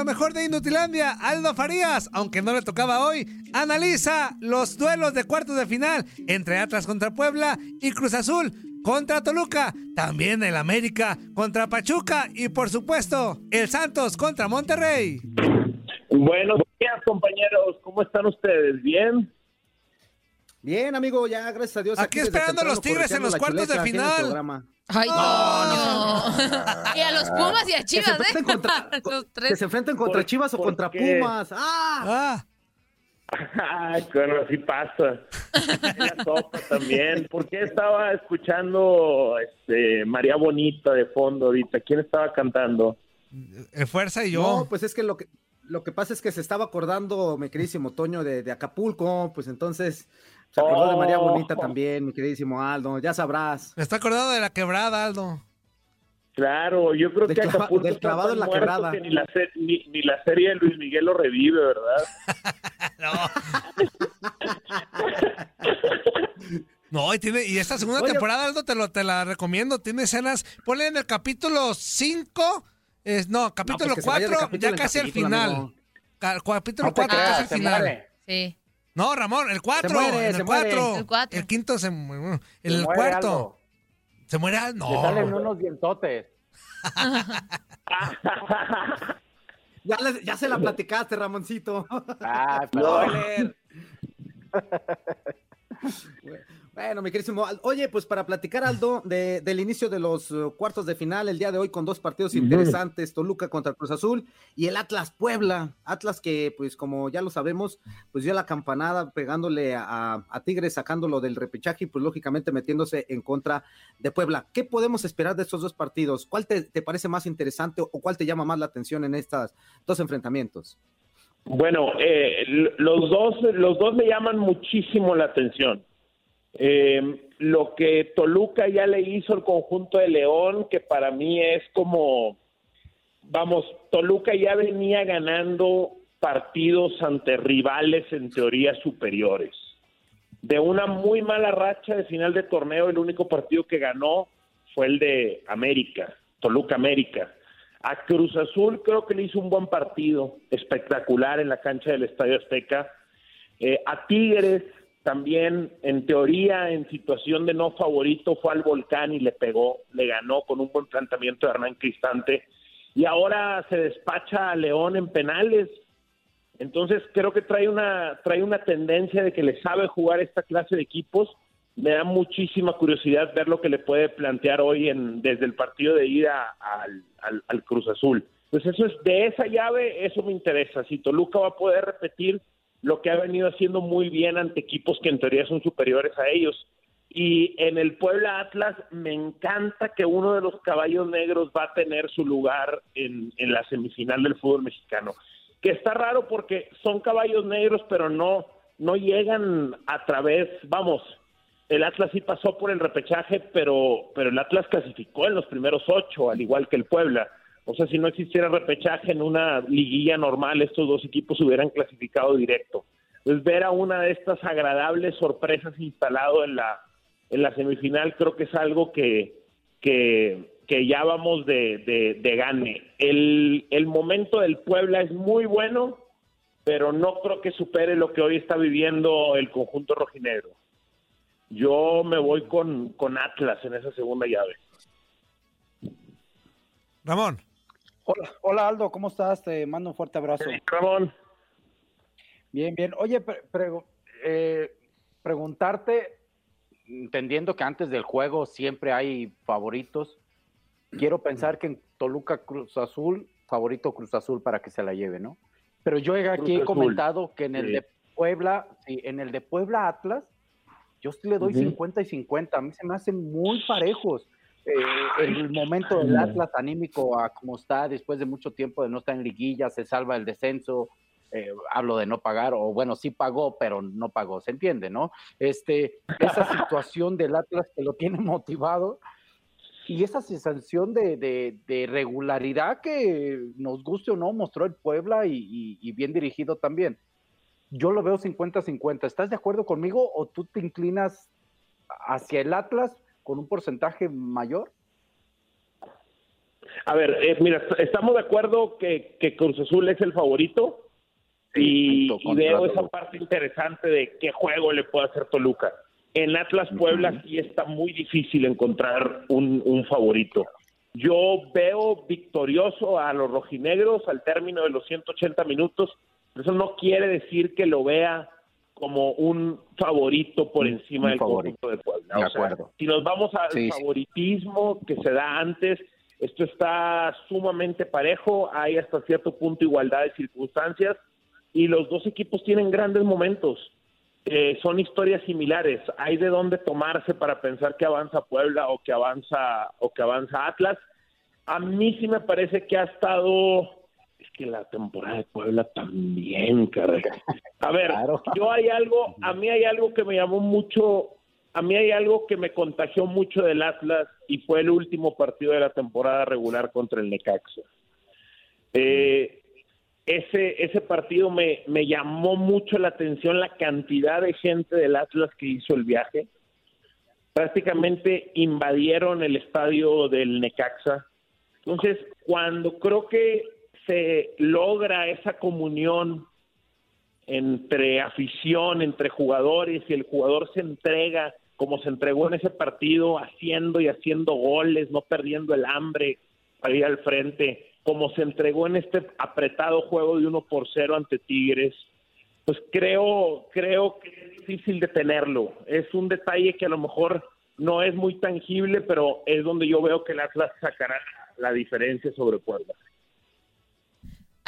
Lo mejor de Inutilandia, Aldo Farías, aunque no le tocaba hoy, analiza los duelos de cuartos de final entre Atlas contra Puebla y Cruz Azul contra Toluca, también el América contra Pachuca y por supuesto el Santos contra Monterrey. Buenos días compañeros, ¿cómo están ustedes? ¿Bien? Bien, amigo, ya gracias a Dios. Aquí, esperando a los Tigres en los cuartos de final. Ay, no, Y a los Pumas y a Chivas, que se ¿eh? Contra, que se enfrenten contra Chivas o contra Pumas. ¡Ah! Ay, bueno, así pasa. La sopa también. ¿Por qué estaba escuchando este, María Bonita de fondo ahorita? ¿Quién estaba cantando? Eh, Fuerza y yo. No, pues es que lo que lo que pasa es que se estaba acordando, mi queridísimo Toño, de, de Acapulco, pues entonces se acordó de María Oh. Bonita también, mi queridísimo Aldo, ya sabrás. Está acordado de la quebrada, Aldo. Claro, yo creo Del que clava- Acapulco del está clavado en la quebrada. que Ni la, se- ni, ni la serie de Luis Miguel lo revive, ¿verdad? No, y, tiene, y esta segunda Oye. temporada, Aldo, te, lo, te la recomiendo. Tiene escenas. Ponle en el capítulo 5. no, capítulo pues de 4, capítulo ya casi al capítulo, final. amigo. Capítulo No te 4, creas, casi al final. Sí. No, Ramón, el 4. muere, el se muere. 4. El cuatro. El quinto se El muere cuarto. algo. Se muere. al- Le salen No. unos dientotes. Ya, se la platicaste, Ramoncito. Ah, spoiler. Bueno, mi queridísimo Aldo. Oye, pues para platicar, Aldo, de- del inicio de los eh, cuartos de final, el día de hoy con dos partidos interesantes, Toluca contra Cruz Azul y el Atlas Puebla. Atlas que, pues como ya lo sabemos, pues dio la campanada pegándole a, a Tigres, sacándolo del repechaje y pues lógicamente metiéndose en contra de Puebla. ¿Qué podemos esperar de estos dos partidos? ¿Cuál te, te parece más interesante o cuál te llama más la atención en estos dos enfrentamientos? Bueno, eh, los dos, los dos me llaman muchísimo la atención. Eh, lo que Toluca ya le hizo al conjunto de León, que para mí es como, vamos, Toluca ya venía ganando partidos ante rivales en teoría superiores. De una muy mala racha de final de torneo, el único partido que ganó fue el de América, Toluca América. A Cruz Azul creo que le hizo un buen partido, espectacular en la cancha del Estadio Azteca. Eh, a Tigres también, en teoría, en situación de no favorito, fue al volcán y le pegó, le ganó con un buen planteamiento de Hernán Cristante. Y ahora se despacha a León en penales. Entonces creo que trae una, trae una tendencia de que le sabe jugar esta clase de equipos. Me da muchísima curiosidad ver lo que le puede plantear hoy en, desde el partido de ida al, al- al Cruz Azul. Pues eso es, de esa llave, eso me interesa. Si Toluca va a poder repetir lo que ha venido haciendo muy bien ante equipos que en teoría son superiores a ellos. Y en el Puebla Atlas me encanta que uno de los caballos negros va a tener su lugar en, la semifinal del fútbol mexicano. Que está raro porque son caballos negros, pero no, no llegan a través, vamos, el Atlas sí pasó por el repechaje, pero, pero el Atlas clasificó en los primeros ocho, al igual que el Puebla. O sea, si no existiera repechaje en una liguilla normal, estos dos equipos hubieran clasificado directo. Entonces, ver a una de estas agradables sorpresas instalado en la, en la semifinal, creo que es algo que, que, que ya vamos de, de, de gane. El, el momento del Puebla es muy bueno, pero no creo que supere lo que hoy está viviendo el conjunto rojinegro. Yo me voy con, con Atlas en esa segunda llave. Ramón. Hola, hola Aldo, ¿cómo estás? Te mando un fuerte abrazo. Ramón. Bien, bien. Oye, pre- eh, preguntarte, entendiendo que antes del juego siempre hay favoritos, quiero pensar que en Toluca Cruz Azul, favorito Cruz Azul para que se la lleve, ¿no? Pero yo aquí Cruz he Azul. comentado que en el Sí. de Puebla, sí, en el de Puebla Atlas, yo sí le doy Ujú. 50 y 50. A mí se me hacen muy parejos. Eh, el momento del Atlas anímico a como está después de mucho tiempo de no estar en liguilla, se salva el descenso, eh, hablo de no pagar, o bueno, sí pagó, pero no pagó, se entiende, ¿no? Este, esa situación del Atlas que lo tiene motivado y esa sensación de, de, regularidad que nos guste o no mostró el Puebla y, y bien dirigido también. Yo lo veo 50-50. ¿Estás de acuerdo conmigo o tú te inclinas hacia el Atlas con un porcentaje mayor? A ver, eh, mira, estamos de acuerdo que, que, Cruz Azul es el favorito y, veo esa parte interesante de qué juego le puede hacer Toluca. En Atlas Puebla sí está muy difícil encontrar un, un favorito. Yo veo victorioso a los rojinegros al término de los 180 minutos. Eso no quiere decir que lo vea como un favorito por encima del favorito. de Puebla. De acuerdo. si nos vamos al favoritismo que se da antes, esto está sumamente parejo, hay hasta cierto punto igualdad de circunstancias y los dos equipos tienen grandes momentos. Eh, son historias similares. Hay de dónde tomarse para pensar que avanza Puebla o que avanza o que avanza Atlas. A mí sí me parece que ha estado es que la temporada de Puebla también, caray. A ver, yo hay algo, a mí hay algo que me llamó mucho, a mí hay algo que me contagió mucho del Atlas y fue el último partido de la temporada regular contra el Necaxa. Eh, ese, ese partido me, me llamó mucho la atención la cantidad de gente del Atlas que hizo el viaje. Prácticamente invadieron el estadio del Necaxa. Entonces, cuando creo que se logra esa comunión entre afición, entre jugadores y el jugador se entrega como se entregó en ese partido, haciendo y haciendo goles, no perdiendo el hambre para al frente, como se entregó en este apretado juego de uno por cero ante Tigres, pues creo, creo que es difícil detenerlo. Es un detalle que a lo mejor no es muy tangible, pero es donde yo veo que el Atlas sacará la diferencia sobre Puebla.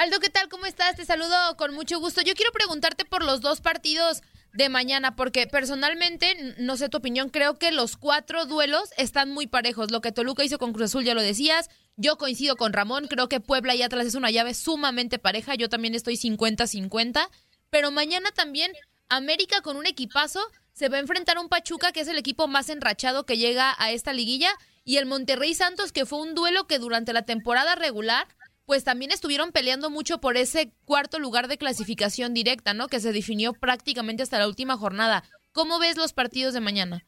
Aldo, ¿qué tal? ¿Cómo estás? Te saludo con mucho gusto. Yo quiero preguntarte por los dos partidos de mañana, porque personalmente, no sé tu opinión, creo que los cuatro duelos están muy parejos. Lo que Toluca hizo con Cruz Azul, ya lo decías. Yo coincido con Ramón, creo que Puebla y Atlas es una llave sumamente pareja. Yo también estoy 50-50. Pero mañana también América con un equipazo se va a enfrentar a un Pachuca que es el equipo más enrachado que llega a esta liguilla y el Monterrey Santos que fue un duelo que durante la temporada regular pues también estuvieron peleando mucho por ese cuarto lugar de clasificación directa, ¿no? Que se definió prácticamente hasta la última jornada. ¿Cómo ves los partidos de mañana?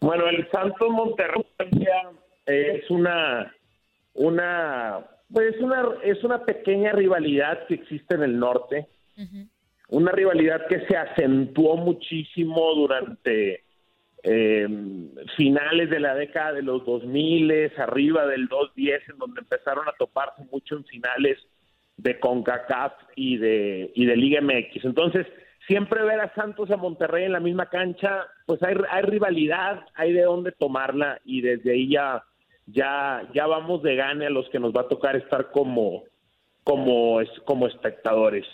Bueno, el Santos Monterrey es una una pues una es una pequeña rivalidad que existe en el norte. Una rivalidad que se acentuó muchísimo durante eh, finales de la década de los 2000, arriba del 2010, en donde empezaron a toparse mucho en finales de CONCACAF y de, y de Liga MX. Entonces, siempre ver a Santos a Monterrey en la misma cancha, pues hay, hay rivalidad, hay de dónde tomarla y desde ahí ya, ya, ya vamos de gane a los que nos va a tocar estar como, como, como espectadores.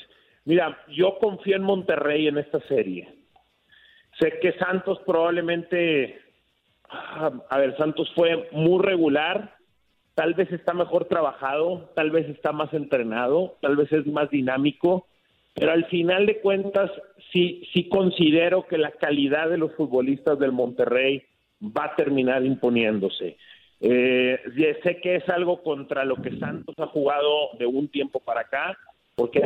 Mira, yo confío en Monterrey en esta serie. Sé que Santos probablemente, ah, a ver, Santos fue muy regular, tal vez está mejor trabajado, tal vez está más entrenado, tal vez es más dinámico, pero al final de cuentas sí, sí considero que la calidad de los futbolistas del Monterrey va a terminar imponiéndose. Eh, sé que es algo contra lo que Santos ha jugado de un tiempo para acá, porque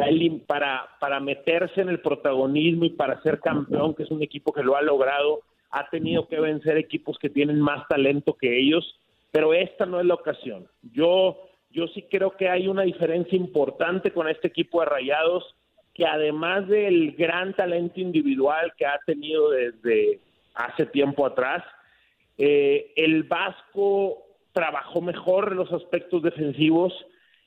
para, para meterse en el protagonismo y para ser campeón, que es un equipo que lo ha logrado, ha tenido que vencer equipos que tienen más talento que ellos, pero esta no es la ocasión. Yo, yo sí creo que hay una diferencia importante con este equipo de Rayados, que además del gran talento individual que ha tenido desde hace tiempo atrás, eh, el Vasco trabajó mejor en los aspectos defensivos,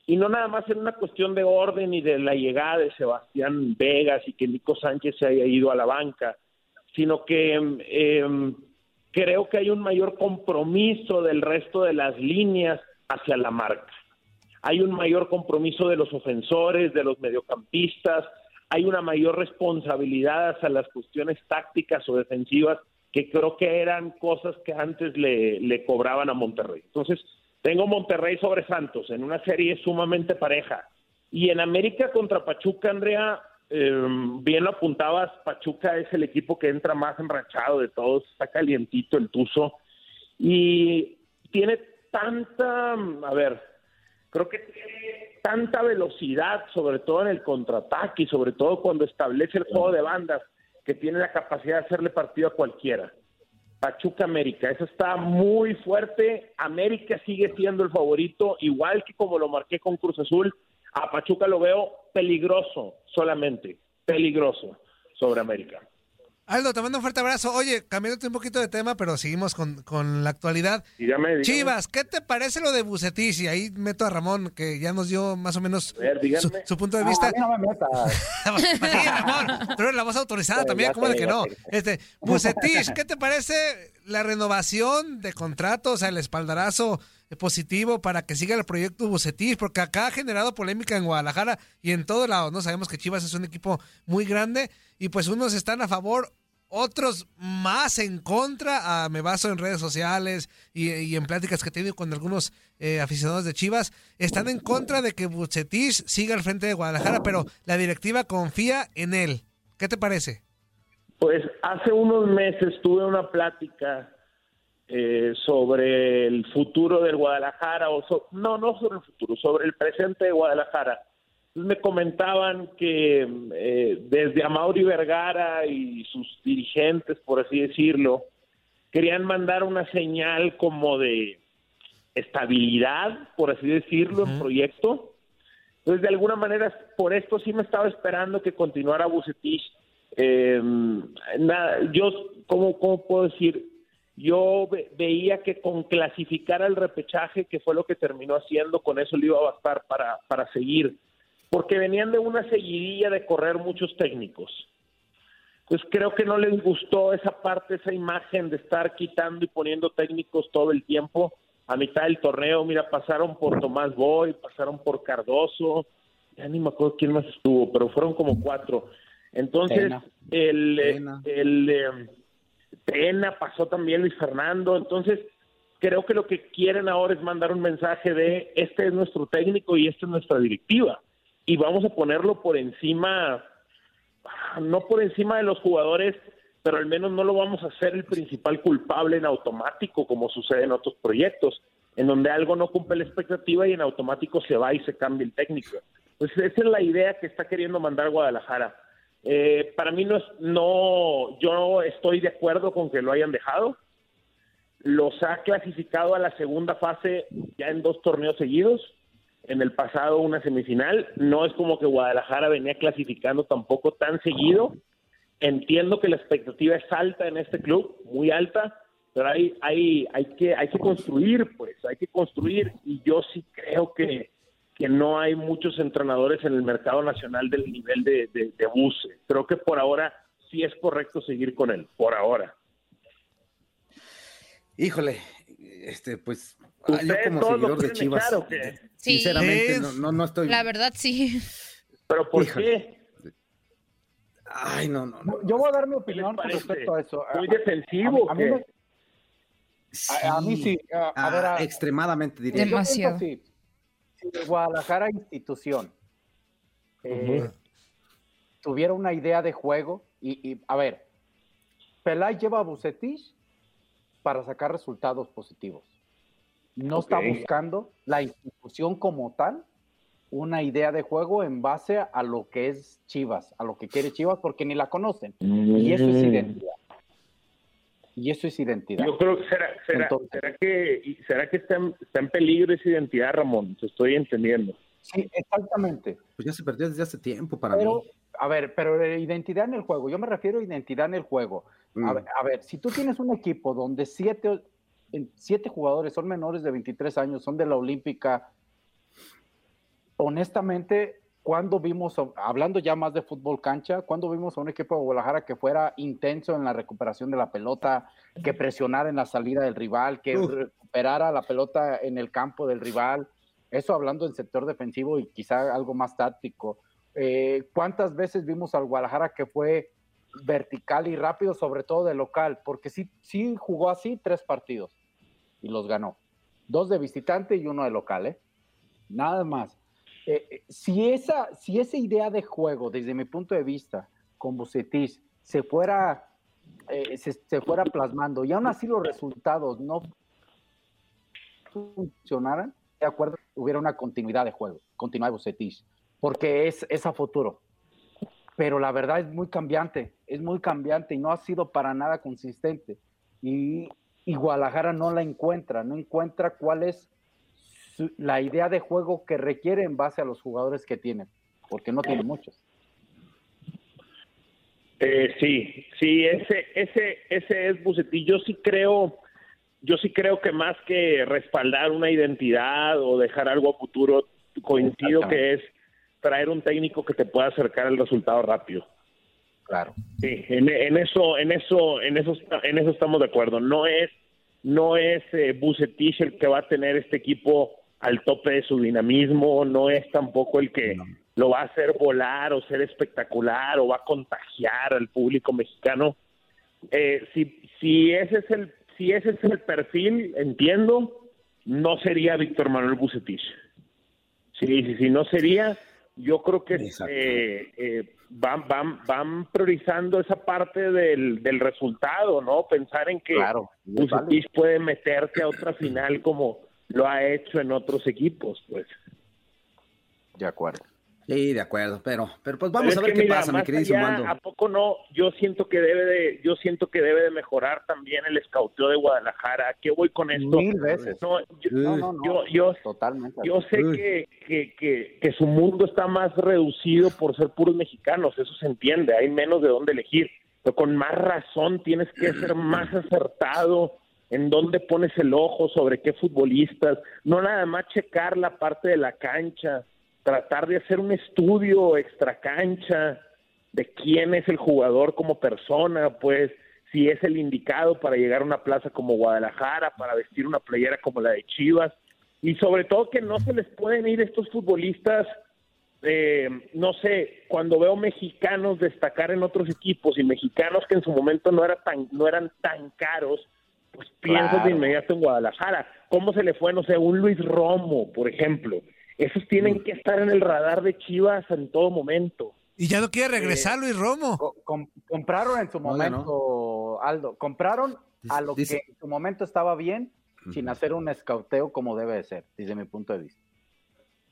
y no nada más en una cuestión de orden y de la llegada de Sebastián Vegas y que Nico Sánchez se haya ido a la banca, sino que em, creo que hay un mayor compromiso del resto de las líneas hacia la marca. Hay un mayor compromiso de los ofensores, de los mediocampistas, hay una mayor responsabilidad hacia las cuestiones tácticas o defensivas que creo que eran cosas que antes le cobraban a Monterrey. Entonces, tengo Monterrey sobre Santos en una serie sumamente pareja. Y en América contra Pachuca, Andrea, eh, bien lo apuntabas, Pachuca es el equipo que entra más enrachado de todos, está calientito el Tuzo. Y tiene tanta, a ver, creo que tiene tanta velocidad, sobre todo en el contraataque y sobre todo cuando establece el juego de bandas, que tiene la capacidad de hacerle partido a cualquiera. Pachuca América, eso está muy fuerte. América sigue siendo el favorito, igual que como lo marqué con Cruz Azul. A Pachuca lo veo peligroso solamente, peligroso sobre América. Aldo, te mando un fuerte abrazo. Oye, cambiándote un poquito de tema, pero seguimos con, con la actualidad. Dígame, dígame. Chivas, ¿qué te parece lo de Bucetich? Y ahí meto a Ramón, que ya nos dio más o menos ver, su, punto de No, vista. a mí no me metas. sí, Ramón, tú eres la voz autorizada Sí, también, ¿cómo de que no? Este, Bucetich, ¿qué te parece la renovación de contratos, o sea, el espaldarazo positivo para que siga el proyecto Bucetich? Porque acá ha generado polémica en Guadalajara y en todo lado, ¿no? Sabemos que Chivas es un equipo muy grande y pues unos están a favor, otros más en contra. Ah, me baso en redes sociales y, y en pláticas que he tenido con algunos eh, aficionados de Chivas. Están en contra de que Bucetich siga al frente de Guadalajara, pero la directiva confía en él. ¿Qué te parece? Pues hace unos meses tuve una plática eh, sobre el futuro del Guadalajara, o so- no, no sobre el futuro, sobre el presente de Guadalajara. Me comentaban que eh, desde Amauri Vergara y sus dirigentes, por así decirlo, querían mandar una señal como de estabilidad, por así decirlo, en proyecto. Entonces, de alguna manera, por esto sí me estaba esperando que continuara Bucetich. Eh, nada, yo, ¿cómo, ¿cómo puedo decir? Yo ve- veía que con clasificar al repechaje, que fue lo que terminó haciendo, con eso le iba a bastar para, para seguir. Porque venían de una seguidilla de correr muchos técnicos. Entonces creo que no les gustó esa parte, esa imagen de estar quitando y poniendo técnicos todo el tiempo. A mitad del torneo, mira, pasaron por Tomás Boy, pasaron por Cardoso, ya ni me acuerdo quién más estuvo, pero fueron como cuatro. Entonces, el, el eh, Tena pasó también Luis Fernando. Entonces, creo que lo que quieren ahora es mandar un mensaje de este es nuestro técnico y esta es nuestra directiva. Y vamos a ponerlo por encima no por encima de los jugadores, pero al menos no lo vamos a hacer el principal culpable en automático, como sucede en otros proyectos, en donde algo no cumple la expectativa y en automático se va y se cambia el técnico. Entonces, esa es la idea que está queriendo mandar Guadalajara. Eh, para mí no es, no, yo estoy de acuerdo con que lo hayan dejado. Los ha clasificado a la segunda fase ya en dos torneos seguidos en el pasado una semifinal. No es como que Guadalajara venía clasificando tampoco tan seguido. Entiendo que la expectativa es alta en este club, muy alta, pero hay, hay, hay, que, hay que construir, pues, hay que construir. Y yo sí creo que, que no hay muchos entrenadores en el mercado nacional del nivel de, de, de Buse. Creo que por ahora sí es correcto seguir con él, por ahora. Híjole, este, pues yo ¿Ustedes como seguidor de Chivas, qué? Sí. sinceramente Sí. no, no, no estoy. La verdad, sí. ¿Pero por Híjole. qué? Ay, no, no, no. Yo voy a dar mi ¿Qué les opinión con respecto a eso. ¿Muy defensivo a mí A, a mí sí. A, a Ah, ver, a- extremadamente diría. yo Demasiado. pienso el Guadalajara institución eh, tuviera una idea de juego y, y, a ver, Pelay lleva a Bucetich para sacar resultados positivos. No está buscando la institución como tal una idea de juego en base a lo que es Chivas, a lo que quiere Chivas, porque ni la conocen. Y eso es Mm. identidad. Y eso es identidad. Yo creo que será, será, Entonces- será que, será que está en, está en peligro esa identidad, Ramón. Te estoy entendiendo. Sí, exactamente. Pues ya se perdió desde hace tiempo para Pero, mí. a ver, pero identidad en el juego. Yo me refiero a identidad en el juego. A, Mm. ver, a ver, si tú tienes un equipo donde siete, en- siete jugadores son menores de 23 años, son de la Olímpica, honestamente, cuando vimos, hablando ya más de fútbol cancha, cuando vimos a un equipo de Guadalajara que fuera intenso en la recuperación de la pelota, que presionara en la salida del rival, que recuperara la pelota en el campo del rival, eso hablando del sector defensivo y quizá algo más táctico. Eh, ¿Cuántas veces vimos al Guadalajara que fue vertical y rápido, sobre todo de local, porque sí, sí jugó así tres partidos y los ganó. Dos de visitante y uno de local, ¿eh? Nada más. Eh, eh, si, esa, si esa idea de juego, desde mi punto de vista, con Bucetis, se fuera, eh, se, se, fuera plasmando y aún así los resultados no funcionaran, de acuerdo, hubiera una continuidad de juego, continuar Bucetis, porque es, es a futuro. Pero la verdad es muy cambiante, es muy cambiante y no ha sido para nada consistente. Y, y Guadalajara no la encuentra, no encuentra cuál es su, la idea de juego que requiere en base a los jugadores que tiene, porque no tiene muchos. Eh, sí, sí, ese, ese, ese es Bucetich. Yo sí creo, yo sí creo que más que respaldar una identidad o dejar algo a futuro, coincido que es traer un técnico que te pueda acercar al resultado rápido. Claro. Sí, en, en eso, en eso, en eso, en eso estamos de acuerdo. No es, no es eh, Bucetich el que va a tener este equipo al tope de su dinamismo, no es tampoco el que no. lo va a hacer volar o ser espectacular o va a contagiar al público mexicano. Eh, si, si ese es el, si ese es el perfil, entiendo, no sería Víctor Manuel Bucetich. Sí, sí, sí, no sería. Yo creo que eh, eh, van, van, van priorizando esa parte del, del resultado, ¿no? Pensar en que claro, Bucetich puede meterse a otra final como lo ha hecho en otros equipos, pues. De acuerdo. Sí, de acuerdo, pero, pero pues vamos pero a ver qué mira, pasa, mi querido allá, ¿A poco no? Yo siento que debe de, yo siento que debe de mejorar también el escauteo de Guadalajara. ¿A qué voy con esto? Mil veces. No, yo, no, no, no, yo, yo, totalmente. Yo sé que, que, que, que, su mundo está más reducido por ser puros mexicanos, eso se entiende, hay menos de dónde elegir, pero con más razón tienes que ser más acertado en dónde pones el ojo sobre qué futbolistas, no nada más checar la parte de la cancha, tratar de hacer un estudio extra cancha de quién es el jugador como persona, pues si es el indicado para llegar a una plaza como Guadalajara, para vestir una playera como la de Chivas, y sobre todo que no se les pueden ir estos futbolistas, eh, no sé, cuando veo mexicanos destacar en otros equipos y mexicanos que en su momento no, no eran tan caros, pues piensas claro. de inmediato en Guadalajara. ¿Cómo se le fue, no sé, un Luis Romo, por ejemplo? Esos tienen que estar en el radar de Chivas en todo momento. Y ya no quiere regresar eh, Luis Romo. Com compraron en su momento, no, no. Aldo, compraron a lo Dice, que en su momento estaba bien, uh -huh. sin hacer un escauteo como debe de ser, desde mi punto de vista.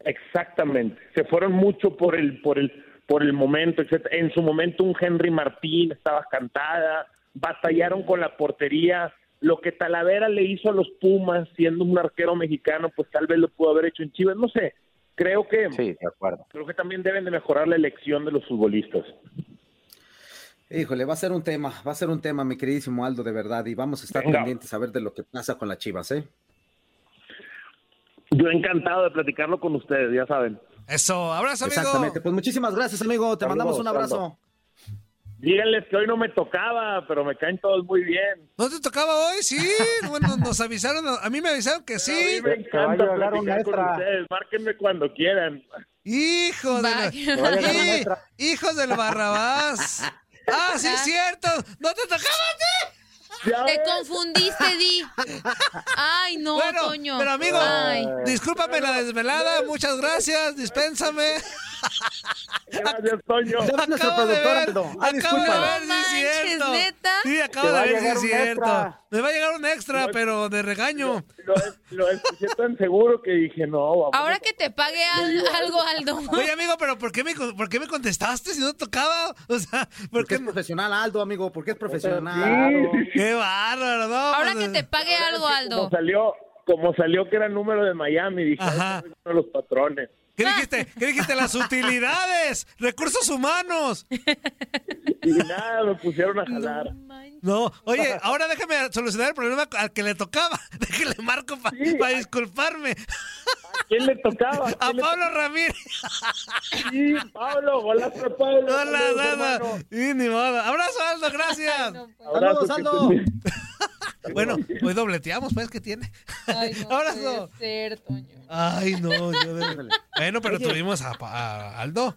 Exactamente. Se fueron mucho por el, por el, por el momento, etc. En su momento un Henry Martín estaba cantada, batallaron con la portería, lo que Talavera le hizo a los Pumas siendo un arquero mexicano, pues tal vez lo pudo haber hecho en Chivas, no sé. Creo que sí, de acuerdo. Creo que también deben de mejorar la elección de los futbolistas. Híjole, va a ser un tema, va a ser un tema, mi queridísimo Aldo, de verdad, y vamos a estar Venga. pendientes a ver de lo que pasa con las Chivas, ¿eh? Yo encantado de platicarlo con ustedes, ya saben. Eso, abrazo, amigo. Exactamente, pues muchísimas gracias, amigo, te Saludos, mandamos un abrazo. Díganles que hoy no me tocaba, pero me caen todos muy bien. ¿No te tocaba hoy? Sí, bueno, nos avisaron, a mí me avisaron que sí. A mí me encanta platicar con ustedes, márquenme cuando quieran. Hijo de la... Hijos del Barrabás. Ah, sí es cierto. ¿No te tocaba a Te confundiste, Di. Ay, no, bueno, Toño. Pero amigo, Ay. discúlpame la desvelada, muchas gracias, dispénsame. Gracias, Toño. Ya nuestro productor, Aldo. Ah, acabo de ver si No es cierto. ¿neta? Sí, acabo de ver si llegar es cierto. extra. Me va a llegar un extra, Lo- pero de regaño. Lo, lo escuché tan seguro que dije, no, vamos. Ahora que te pague al- algo, Aldo. Oye, amigo, pero ¿por qué me, por qué me contestaste si no tocaba? O sea, ¿por Porque qué? es profesional, Aldo, amigo, porque es profesional. Sí, sí, sí. Qué bárbaro, ¿no? Ahora Pues, que te pague algo, Aldo. Como salió, como salió que era el número de Miami, dije, Ajá. "Ay, uno de los patrones. ¿Qué dijiste? ¿Qué dijiste? Las utilidades, recursos humanos. Y nada, me pusieron a jalar. No oye, ahora déjame solucionar el problema al que le tocaba. Déjale marco para Sí. disculparme. ¿A quién le tocaba? A le Pablo Ramírez. Sí, Pablo, golazo, Pablo. Hola, hermano. Y ni modo. Abrazo, Aldo, gracias. No, pues. Saludos, Aldo. Bueno, hoy dobleteamos, pues, ¿qué tiene? Ay, no Abrazo. puede ser, Toño. Ay, no. yo de- Bueno, pero Oye. tuvimos a, a Aldo.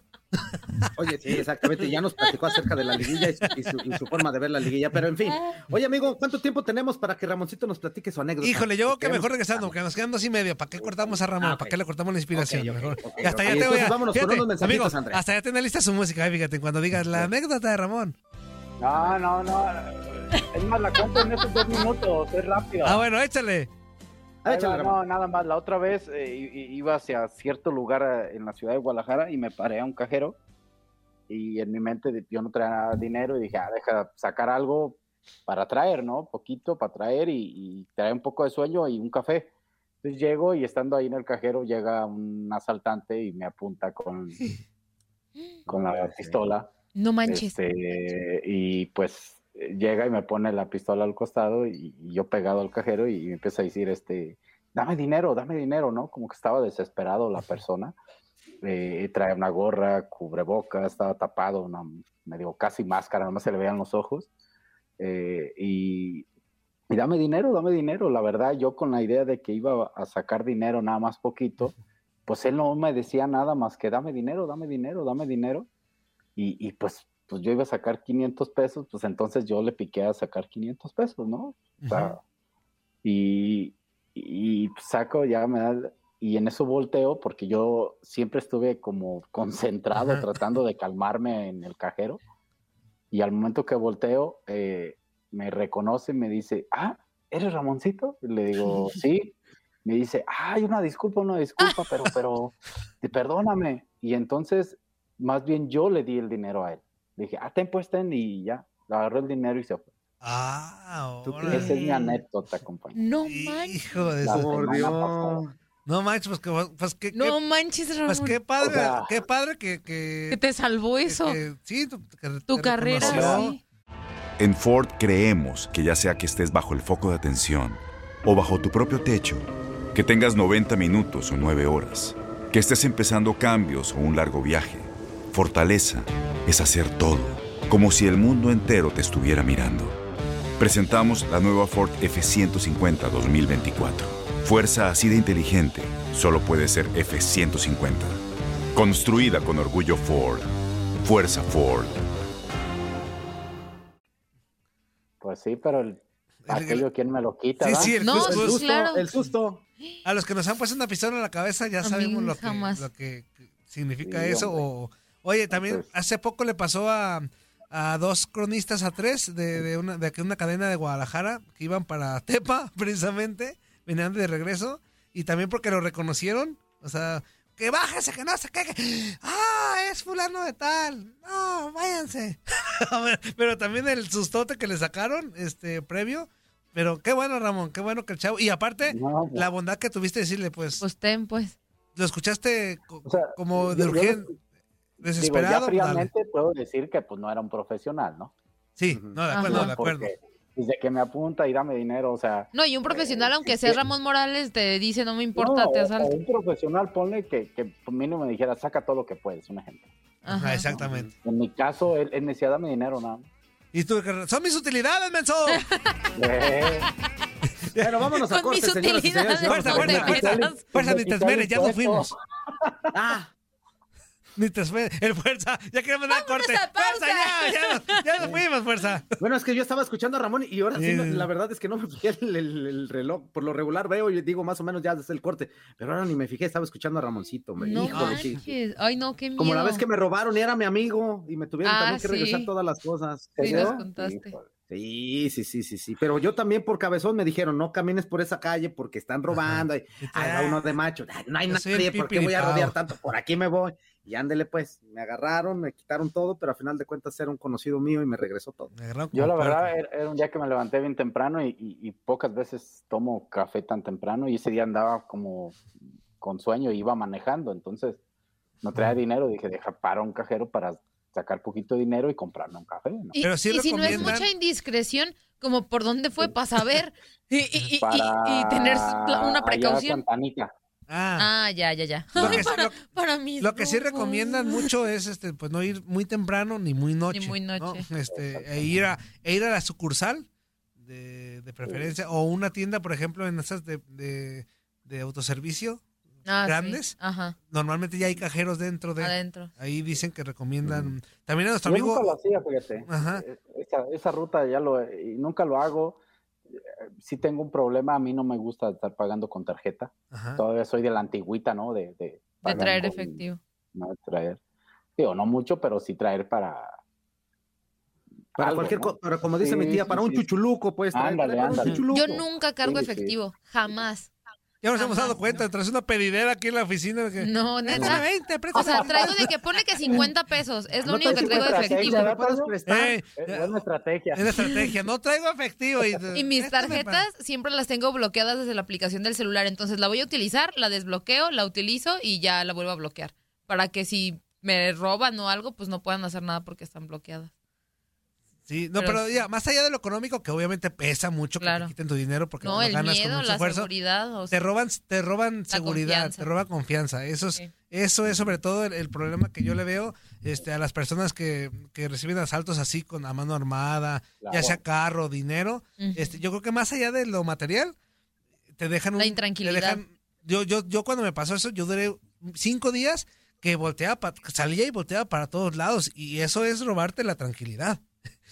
Oye, sí, exactamente. Ya nos platicó acerca de la liguilla y su, y su- y su forma de ver la liguilla. Pero en fin. Oye, amigo, ¿cuánto tiempo tenemos para que Ramoncito nos platique su anécdota? Híjole, yo creo que mejor regresando, porque nos quedan dos y medio. ¿Para qué cortamos a Ramón? Ah. ¿Para qué le cortamos la inspiración? Hasta ya te voy a. vámonos con fíjate, unos mensajitos, amigo, hasta ya tenés lista su música, eh, fíjate, cuando digas la anécdota de Ramón. No, no, no. Es más, la cuento en estos dos minutos, es rápido. Ah, bueno, échale. Ah, Ahí échale, va, Ramón. no, nada más. La otra vez eh, i- i- iba hacia cierto lugar eh, en la ciudad de Guadalajara y me paré a un cajero y en mi mente yo no traía nada de dinero y dije, ah, deja sacar algo para traer, ¿no? Poquito para traer y, y traer un poco de sueño y un café. Entonces llego y estando ahí en el cajero llega un asaltante y me apunta con, con la pistola. No manches. Este, y pues llega y me pone la pistola al costado y, y yo pegado al cajero y me empieza a decir, este, dame dinero, dame dinero, ¿no? Como que estaba desesperado la persona. Eh, trae una gorra, cubrebocas, estaba tapado, una medio casi máscara, no se le veían los ojos. Eh, y, y dame dinero, dame dinero. La verdad, yo con la idea de que iba a sacar dinero nada más poquito, pues él no me decía nada más que dame dinero, dame dinero, dame dinero. Y, y pues, pues yo iba a sacar 500 pesos, pues entonces yo le piqué a sacar 500 pesos, ¿no? O sea, y, y saco, ya me da, y en eso volteo, porque yo siempre estuve como concentrado tratando de calmarme en el cajero, y al momento que volteo, eh, me reconoce y me dice, ah, ¿eres Ramoncito? Y le digo, sí. Me dice, ay, una disculpa, una disculpa, pero, pero, perdóname. Y entonces, más bien yo le di el dinero a él. Le dije, ah, ten pues, ten, y ya, agarró el dinero y se fue. Ah, ¿Tú órale. Esa es mi anécdota, compañero. No manches. Hijo de su- Por Dios. No manches, pues, que, pues, que, No que- manches, Ramón. pues qué padre, O sea- qué padre que, que, que te salvó eso. que- sí, tu, que tu carrera, sí. En Ford creemos que ya sea que estés bajo el foco de atención o bajo tu propio techo, que tengas 90 minutos o 9 horas, que estés empezando cambios o un largo viaje, fortaleza es hacer todo, como si el mundo entero te estuviera mirando. Presentamos la nueva Ford F150 2024. Fuerza así de inteligente solo puede ser F150. Construida con orgullo Ford. Fuerza Ford. Pues sí, pero el, El- aquello, ¿quién me lo quita? Sí, va? sí, el No, justo- El pues, susto, claro. el susto. A los que nos han puesto una pistola en la cabeza ya A sabemos lo que, jamás. lo que significa Sí, eso. O, oye, también Pues- hace poco le pasó a, a dos cronistas a tres de, de una, de aquí una cadena de Guadalajara que iban para Tepa, precisamente, venían de regreso, y también porque lo reconocieron, o sea, que bájese, que no qué, que, ah, es fulano de tal, no, váyanse. Pero también el sustote que le sacaron, este, previo, pero qué bueno, Ramón, qué bueno que el chavo, y aparte, No, pues, la bondad que tuviste de decirle, pues, Pues ten, pues. lo escuchaste co- o sea, como de yo- yo- urgente, digo, desesperado. ya dale. fríamente puedo decir que pues no era un profesional, ¿no? Sí, no, de acuerdo, Ajá. de acuerdo. Porque desde que me apunta y dame dinero, o sea... No, y un profesional, Eh, aunque sea. Ramón Morales, te dice, no me importa, no, te asalto. un profesional, ponle que, que mínimo me dijera, saca todo lo que puedes, un ejemplo. Ajá, exactamente. En mi caso, él, él me decía, dame dinero, nada más. Y tú, son mis utilidades, menso. Eh, Pero vámonos a Con mis y señores. utilidades, a Fuerza, fuerza, fuerza, ni te quitar esmeres, ya nos fuimos. Ah, Ni te esmeres. El fuerza, ya queremos dar Vámonos corte. a. Fuerza, ya, ya, nos- ya nos fuimos, fuerza. bueno, es que yo estaba escuchando a Ramón y ahora sí, la verdad es que no me fijé el, el- el reloj. Por lo regular veo y digo más o menos ya desde el corte, pero ahora ni me fijé, estaba escuchando a Ramoncito. hombre. No Híjole, sí. Ay, no, qué miedo. Como la vez que me robaron y era mi amigo y me tuvieron Ah, también que regresar sí. todas las cosas. Sí, nos contaste. Híjole. Sí, sí, sí, sí, sí. Pero yo también por cabezón me dijeron, no camines por esa calle porque están robando. Y, Y te- ahí va uno de macho. "Ay, No hay nadie, ¿por qué voy a rodear tanto? Por aquí me voy. Y ándele pues, me agarraron, me quitaron todo, pero a final de cuentas era un conocido mío y me regresó todo. Me Yo la verdad puerco. era, era un día que me levanté bien temprano y, y- y pocas veces tomo café tan temprano y ese día andaba como con sueño y iba manejando, entonces no traía dinero, dije, deja para un cajero para sacar poquito de dinero y comprarme un café, ¿no? Y, Pero sí y si no es mucha indiscreción, como por dónde fue para saber y, y- Para y tener una precaución. Ah, Ah, ya, ya, ya. Lo que sí- para, lo- para mis lo que sí recomiendan mucho es este, pues no ir muy temprano ni muy noche. muy ¿no? noche. Este, e ir a, e ir a la sucursal de, de preferencia, o una tienda, por ejemplo, en esas de, de, de autoservicio, Ah, sí. grandes, Ajá, normalmente ya hay cajeros dentro de... adentro. Ahí dicen que recomiendan... También a nuestro Yo amigo... nunca lo hacía, fíjate. Ajá. Eh, Esa, esa ruta ya lo y nunca lo hago. Eh, Sí tengo un problema, a mí no me gusta estar pagando con tarjeta. Ajá. Todavía soy de la antigüita, ¿no? De, de, traer con- efectivo. No, de traer. Digo, no mucho, pero sí traer para... Para algo, cualquier ¿no? cosa, pero como dice Sí, mi tía, sí, para un sí. chuchuluco, pues. traer- Ándale, traer un chuchuluco. Yo nunca cargo Sí, sí. efectivo, jamás. Ya nos hemos dado cuenta, tras una pedidera aquí en la oficina. Que, No, neta. 20, préstame O sea, 20. traigo de que pone que 50 pesos. Es lo No único que traes traigo de efectivo. ¿verdad? ¿Me puedes prestar? Eh, Es buena estrategia. es la estrategia, no traigo efectivo. Y, Y mis tarjetas siempre las tengo bloqueadas desde la aplicación del celular. Entonces la voy a utilizar, la desbloqueo, la utilizo y ya la vuelvo a bloquear. Para que si me roban o algo, pues no puedan hacer nada porque están bloqueadas. Sí, no, Pero ya, más allá de lo económico, que obviamente pesa mucho que Claro. te quiten tu dinero porque No, lo el ganas con mucho la esfuerzo. seguridad. o Te roban, te roban seguridad, confianza. te roban confianza. Eso es, eso es sobre todo el, el problema que yo le veo este, a las personas que, que reciben asaltos así con a mano armada, ya Claro. sea carro, dinero. Este, yo creo que más allá de lo material, te dejan un, La te intranquilidad. dejan- yo, yo, yo cuando me pasó eso, yo duré cinco días que volteaba, pa- salía y volteaba para todos lados. Y eso es robarte la tranquilidad.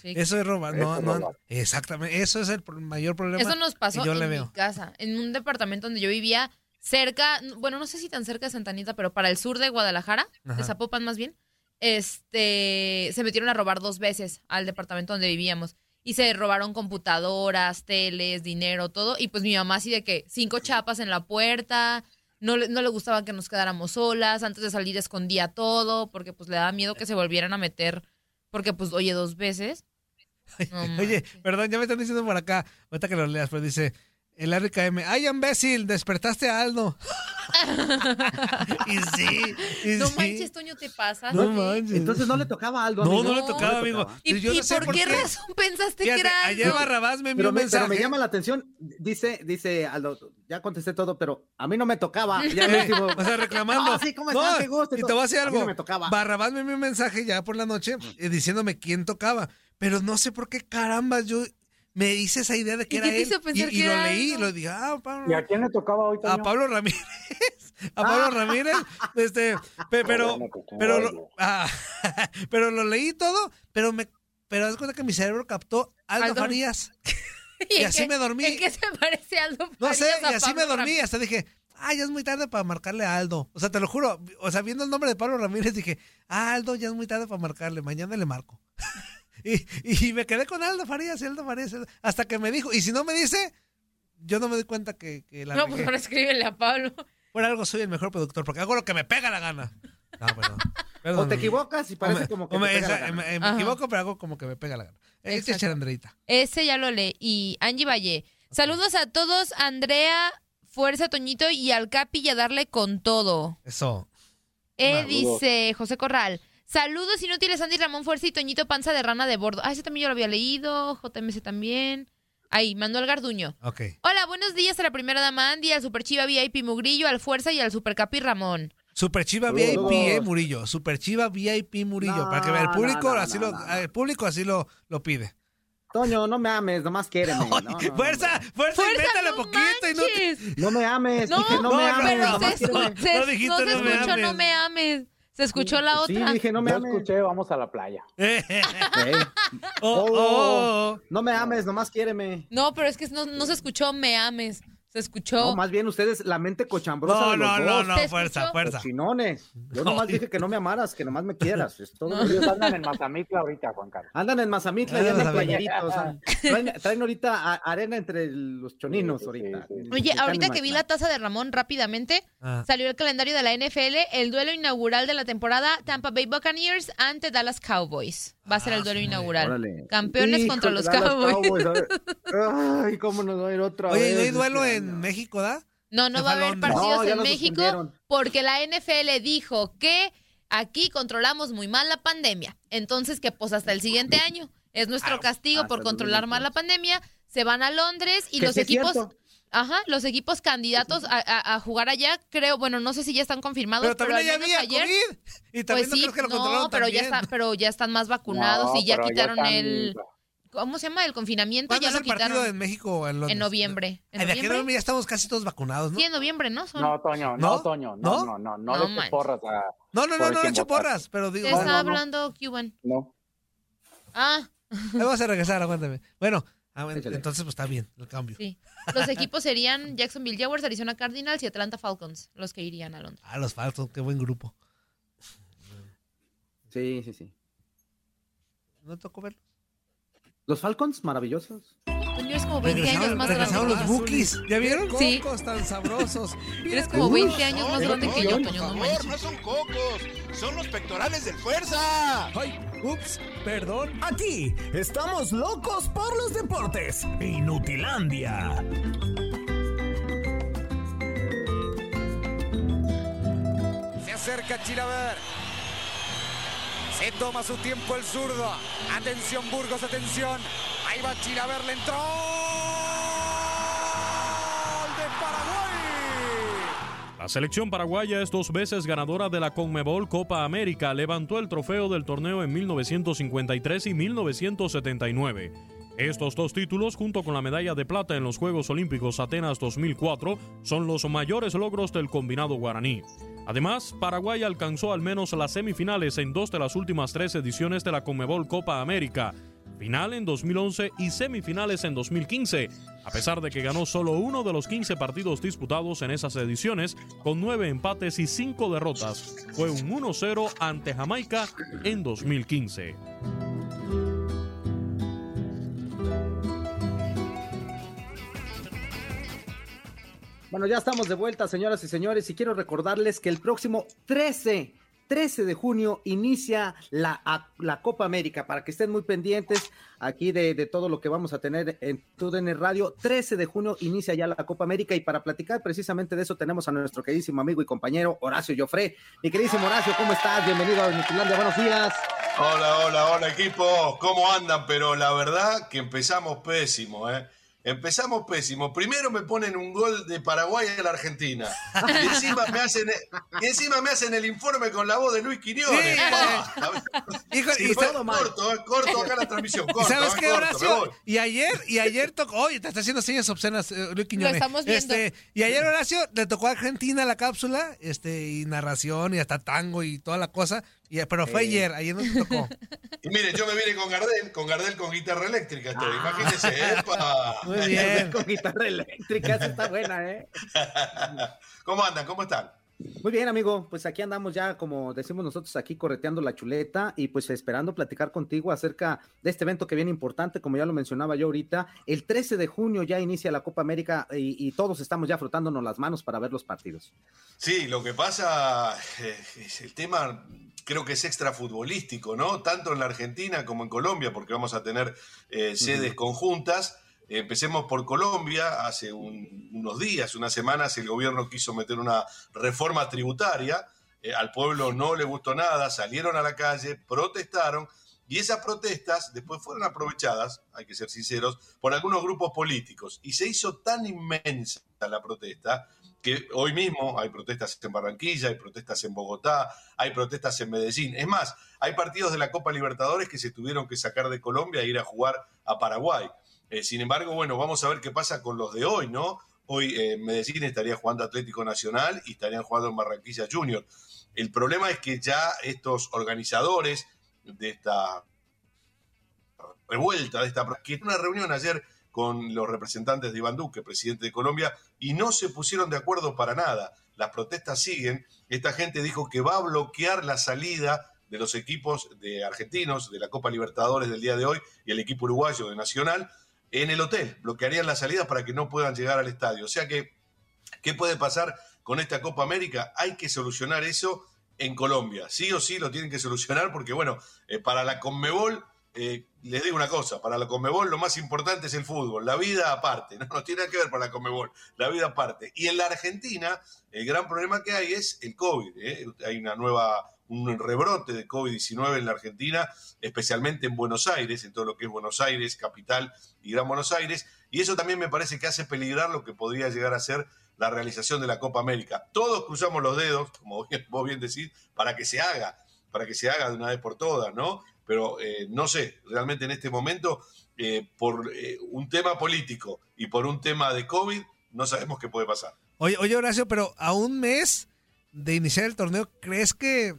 Sí. Eso es robar. No, no, exactamente. Eso es el mayor problema. Eso nos pasó yo en le mi casa, en un departamento donde yo vivía cerca, bueno, no sé si tan cerca de Santa Anita, pero para el sur de Guadalajara, Ajá. de Zapopan más bien, este, se metieron a robar dos veces al departamento donde vivíamos. Y se robaron computadoras, teles, dinero, todo. Y pues mi mamá así de que cinco chapas en la puerta, no le, no le gustaba que nos quedáramos solas, antes de salir escondía todo, porque pues le daba miedo que se volvieran a meter, porque pues oye dos veces. No Oye, perdón, ya me están diciendo por acá, ahorita que lo leas, pero dice, el RKM, ¡ay, imbécil! Despertaste a Aldo. y sí, y No sí. manches, Toño, te pasa. No manches. Entonces no le tocaba a Aldo. No, amigo. no le No. tocaba, amigo. ¿Y, Yo y no sé por, qué qué. razón pensaste Fíjate, que era ayer Aldo? Barrabás me envió un me, mensaje. pero me llama la atención, dice, dice Aldo, ya contesté todo, pero a mí no me tocaba. Ya el último, O sea, reclamando. No, sí, ¿cómo estás? No, Qué gusto y te voy a decir A mí algo. no me tocaba. Barrabás me envió un mensaje ya por la noche eh, diciéndome quién tocaba. Pero no sé por qué caramba yo me hice esa idea de que ¿Y era él. y, que y lo era leí y lo dije, ah, Pablo. ¿Y a quién le tocaba hoy, a Toño? Pablo Ramírez. A Pablo Ramírez. Este, pe- pero, pero, lo, ah, pero lo leí todo, pero me, pero haz cuenta que mi cerebro captó Aldo, Aldo. Farías. ¿Y así me dormí. ¿En qué se parece Aldo No sé, Farías a y así me dormí. Ramírez? Hasta dije, ah, ya es muy tarde para marcarle a Aldo. O sea, te lo juro. O sea, viendo el nombre de Pablo Ramírez, dije, ah, Aldo, ya es muy tarde para marcarle. Mañana le marco. y, y me quedé con Aldo Farías, y Aldo Farías. Hasta que me dijo, y si no me dice, yo no me doy cuenta que, que la No, pues ahora escríbele a Pablo. Por algo soy el mejor productor, porque hago lo que me pega la gana. No, perdón. o te equivocas y parece me- como que me- te pega la gana. me, me equivoco, pero hago como que me pega la gana. Eh, Exacto. Echa Andreita. Ese ya lo leí. Y Angie Valle. Saludos a todos, Andrea, Fuerza Toñito y al Capi y a darle con todo. Eso. Eh, dice José Corral. Saludos inútiles, Andy Ramón Fuerza y Toñito Panza de Rana de Bordo. Ah, ese también yo lo había leído. JMC también. Ahí, Manuel Garduño. Ok. Hola, buenos días a la primera dama Andy, al Super Chiva VIP Mugrillo, al Fuerza y al Super Capi Ramón. Super Chiva Saludos. VIP, eh, Murillo. Super Chiva VIP Murillo. No, para que vea, el no, público no, así no, lo, no, no. el público así lo, lo pide. Toño, no me ames, nomás quiéreme. No, no, no, fuerza, fuerza, ¡Fuerza, invéntale no poquito y no te-! No me ames, No, dije, no, no, me no, ames, No dijiste no no me escuchó, ames. no me ames. Se escuchó la Sí, otra. dije, no me Yo ames. escuché, vamos a la playa. Eh, oh, oh, oh. no me ames, nomás quiéreme. No, pero es que no, no se escuchó me ames. Se escuchó. No, más bien ustedes, la mente cochambrosa No, de los no, no, dos. no, ¿Te fuerza, fuerza. Cochinones. Yo nomás dije que no me amaras, que nomás me quieras. Es todo. Ellos andan en Mazamitla ahorita, Juan Carlos. Andan en Mazamitla y andan playeritos. o sea, traen, traen ahorita a- arena entre los choninos sí, ahorita. sí, sí. Oye, ahorita que vi la taza de Ramón rápidamente, Ah. salió el calendario de la NFL, el duelo inaugural de la temporada Tampa Bay Buccaneers ante Dallas Cowboys. Va a ser el duelo inaugural. Órale. Campeones Hijo contra los Cowboys. Ay, cómo nos va a ir otra Oye, ¿y vez. ¿no hay duelo este en? México, da? No, no va a haber partidos No, en México porque la NFL dijo que aquí controlamos muy mal la pandemia. Entonces, que pues hasta el siguiente año es nuestro castigo hasta por controlar mal la pandemia. Se van a Londres y Que los equipos... cierto. Ajá, los equipos candidatos a, a- a jugar allá, creo, bueno, no sé si ya están confirmados, Pero pero, también al menos había ayer, COVID. Y también pues no sí, creo que lo no, controlaron pero ya están, pero ya están más vacunados No, y ya pero quitaron el, ¿cómo se llama? El confinamiento ¿Cuándo ya es lo el partido quitaron. en México en? En noviembre. ¿En Ay, de aquí a noviembre? ya estamos casi todos vacunados, ¿no? Sí, en noviembre, ¿no? Son... No, Toño, ¿No? no, Toño, ¿No? no, no, no, no, No le porras a... No, no, no, no, quién he hecho votaste. porras, pero digo, ¿Qué No, está no, no. hablando Cuban? No. Ah, vamos a regresar, aguántame. Bueno, ah, bueno, Échale. entonces pues está bien el cambio. sí. Los equipos serían Jacksonville Jaguars, Arizona Cardinals y Atlanta Falcons, los que irían a Londres. Ah, los Falcons, qué buen grupo. Sí, sí, sí. ¿No tocó verlo? Los Falcons, maravillosos. Toño es como 20 años más grande regresaron los. Bookies. ¿Ya vieron? Sí. Cocos tan sabrosos. Eres como 20 años más grande no, que yo, Toño, no manches. no son cocos, son los pectorales del fuerza. Ay, ups, perdón. Aquí estamos locos por los deportes. Inutilandia. Se acerca Chilaver. Se toma su tiempo el zurdo. Atención, Burgos, atención. Ahí va Chilaver, le entró. ¡Gol de Paraguay! La selección paraguaya es dos veces ganadora de la Conmebol Copa América. Levantó el trofeo del torneo en 1953 y 1979. Estos dos títulos, junto con la medalla de plata en los Juegos Olímpicos Atenas 2004, son los mayores logros del combinado guaraní. Además, Paraguay alcanzó al menos las semifinales en dos de las últimas tres ediciones de la Conmebol Copa América, final en 2011 y semifinales en 2015, a pesar de que ganó solo uno de los 15 partidos disputados en esas ediciones, con nueve empates y cinco derrotas. Fue un 1-0 ante Jamaica en 2015. Bueno, ya estamos de vuelta, señoras y señores, y quiero recordarles que el próximo 13, 13 de junio inicia la, la Copa América, para que estén muy pendientes aquí de, de todo lo que vamos a tener en TUDN Radio. 13 de junio inicia ya la Copa América y para platicar precisamente de eso tenemos a nuestro queridísimo amigo y compañero Horacio Joffre. Mi queridísimo Horacio, ¿cómo estás? Bienvenido a Nutilandia, buenos días. Hola, hola, hola equipo, ¿cómo andan? Pero la verdad que empezamos pésimo, ¿eh? Empezamos pésimo. Primero me ponen un gol de Paraguay a la Argentina. Y encima me hacen, y encima me hacen el informe con la voz de Luis Quiñones. Sí. Pa, a ver. Hijo, y fue todo corto, eh, corto acá la transmisión. ¿Y Corto, sabes eh, qué, corto, Horacio? Y ayer, y ayer tocó, oye, te está haciendo señas obscenas, eh, Luis Quiñones. estamos viendo. Este, y ayer, Horacio, le tocó a Argentina la cápsula, este, y narración, y hasta tango y toda la cosa. Y, pero fue Eh. ayer, ayer no te tocó. Y mire, yo me vine con Gardel, con Gardel con guitarra eléctrica estoy. Ah. Imagínense, epa. Muy bien. Con guitarra eléctrica, esa está buena, ¿eh? ¿Cómo andan? ¿Cómo están? Muy bien, amigo. Pues aquí andamos ya, como decimos nosotros, aquí correteando la chuleta y pues esperando platicar contigo acerca de este evento que viene importante, como ya lo mencionaba yo ahorita. El 13 de junio ya inicia la Copa América y, y todos estamos ya frotándonos las manos para ver los partidos. Sí, lo que pasa eh, es el tema, creo que es extra futbolístico, ¿no? Tanto en la Argentina como en Colombia, porque vamos a tener eh, sedes conjuntas. Empecemos por Colombia. Hace un- unos días, unas semanas, el gobierno quiso meter una reforma tributaria. Eh, al pueblo no le gustó nada, salieron a la calle, protestaron. Y esas protestas después fueron aprovechadas, hay que ser sinceros, por algunos grupos políticos. Y se hizo tan inmensa la protesta que hoy mismo hay protestas en Barranquilla, hay protestas en Bogotá, hay protestas en Medellín. Es más, hay partidos de la Copa Libertadores que se tuvieron que sacar de Colombia e ir a jugar a Paraguay. Eh, sin embargo, bueno, vamos a ver qué pasa con los de hoy, ¿no? Hoy eh, en Medellín estaría jugando Atlético Nacional y estarían jugando en Barranquilla Junior. El problema es que ya estos organizadores de esta revuelta, de esta que una reunión ayer con los representantes de Iván Duque, presidente de Colombia, y no se pusieron de acuerdo para nada. Las protestas siguen. Esta gente dijo que va a bloquear la salida de los equipos de argentinos de la Copa Libertadores del día de hoy y el equipo uruguayo de Nacional en el hotel. Bloquearían la salida para que no puedan llegar al estadio. O sea que, ¿qué puede pasar con esta Copa América? Hay que solucionar eso en Colombia. Sí o sí lo tienen que solucionar porque, bueno, eh, para la Conmebol, eh, les digo una cosa, para la Conmebol lo más importante es el fútbol, la vida aparte, no, no tiene nada que ver para la Conmebol, la vida aparte. Y en la Argentina, el gran problema que hay es el COVID. ¿eh? Hay una nueva, un rebrote de COVID-19 en la Argentina, especialmente en Buenos Aires, en todo lo que es Buenos Aires, capital y Gran Buenos Aires, y eso también me parece que hace peligrar lo que podría llegar a ser la realización de la Copa América. Todos cruzamos los dedos, como vos bien decís, para que se haga, para que se haga de una vez por todas, ¿no? Pero eh, no sé, realmente en este momento eh, por eh, un tema político y por un tema de COVID, no sabemos qué puede pasar. Oye, oye, Horacio, pero a un mes de iniciar el torneo, ¿crees que,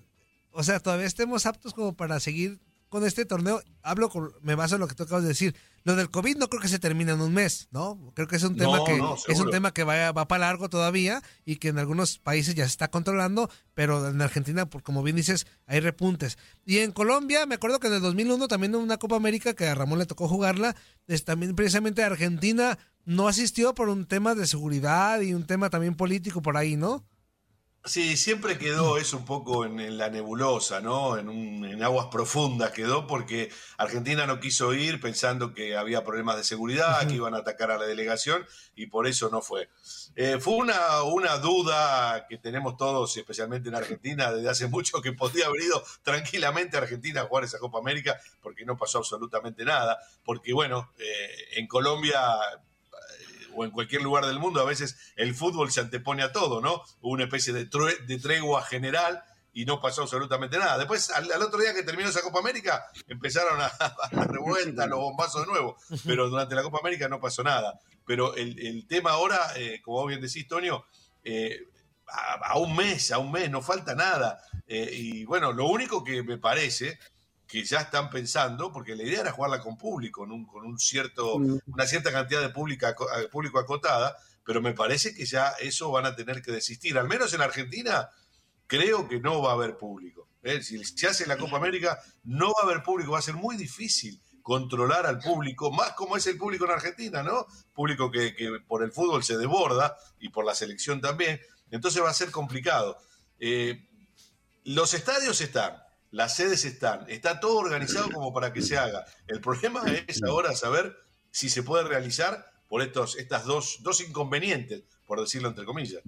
o sea, todavía estemos aptos como para seguir con este torneo? Hablo, con, me baso en lo que tú acabas de decir. Lo del COVID no creo que se termine en un mes, ¿no? Creo que es un tema No, que no, es un tema que va, va para largo todavía y que en algunos países ya se está controlando, pero en Argentina, por, como bien dices, hay repuntes. Y en Colombia, me acuerdo que en el 2001 también en una Copa América que a Ramón le tocó jugarla, es también precisamente Argentina no asistió por un tema de seguridad y un tema también político por ahí, ¿no? Sí, siempre quedó eso un poco en, en la nebulosa, ¿no? En, un- en aguas profundas quedó porque Argentina no quiso ir pensando que había problemas de seguridad, que iban a atacar a la delegación y por eso no fue. Eh, fue una, una duda que tenemos todos, especialmente en Argentina, desde hace mucho, que podía haber ido tranquilamente a Argentina a jugar esa Copa América porque no pasó absolutamente nada. Porque, bueno, eh, en Colombia o en cualquier lugar del mundo, a veces el fútbol se antepone a todo, ¿no? Hubo una especie de, tregua general y no pasó absolutamente nada. Después, al, otro día que terminó esa Copa América, empezaron a, a la revuelta, los bombazos de nuevo, pero durante la Copa América no pasó nada. Pero el, tema ahora, eh, como bien decís, Tonio, eh, a, a un mes, a un mes, no falta nada. Eh, y bueno, lo único que me parece que ya están pensando, porque la idea era jugarla con público, con un, con un cierto, una cierta cantidad de pública, aco- público acotada, pero me parece que ya eso van a tener que desistir. Al menos en Argentina creo que no va a haber público. ¿eh? Si se hace la Copa América, no va a haber público, va a ser muy difícil controlar al público, más como es el público en Argentina, ¿no? Público que, que por el fútbol se desborda y por la selección también, entonces va a ser complicado. Eh, los estadios están, las sedes están, está todo organizado como para que se haga. El problema es ahora saber si se puede realizar por estos estas dos, dos inconvenientes, por decirlo entre comillas.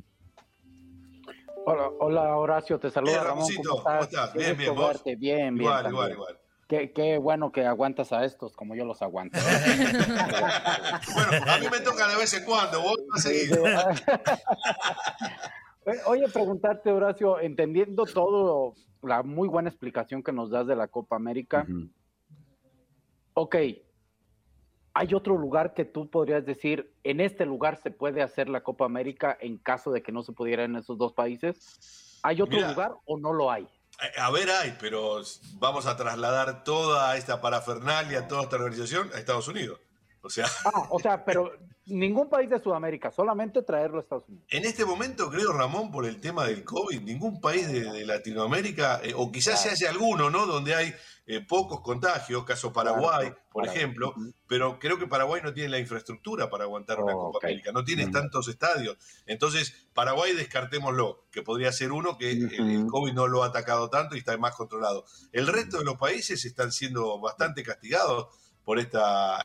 Hola, hola, Horacio, te saluda Bien, Ramón. Ramoncito, ¿Cómo estás? ¿cómo estás? Bien, bien, ¿vos? Bien, bien. Igual, también. igual, igual. Qué, qué bueno que aguantas a estos como yo los aguanto. Bueno, a mí me toca de vez en cuando, vos vas a seguir. Eh, Oye, preguntarte, Horacio, entendiendo todo, la muy buena explicación que nos das de la Copa América. Ok, ¿hay otro lugar que tú podrías decir, en este lugar se puede hacer la Copa América en caso de que no se pudiera en esos dos países? ¿Hay otro Mira. lugar o no lo hay? A ver, hay, pero vamos a trasladar toda esta parafernalia, toda esta organización a Estados Unidos. O sea, Ah, o sea, pero ningún país de Sudamérica, solamente traerlo a Estados Unidos. en este momento, creo, Ramón, por el tema del COVID, ningún país de, de Latinoamérica, eh, o quizás se haya alguno, ¿no? Donde hay eh, pocos contagios, caso Paraguay, Claro, por ejemplo, pero creo que Paraguay no tiene la infraestructura para aguantar una Copa ok. América, no tiene Mm. tantos estadios. Entonces, Paraguay descartémoslo, que podría ser uno que el, el COVID no lo ha atacado tanto y está más controlado. El resto de los países están siendo bastante castigados por esta,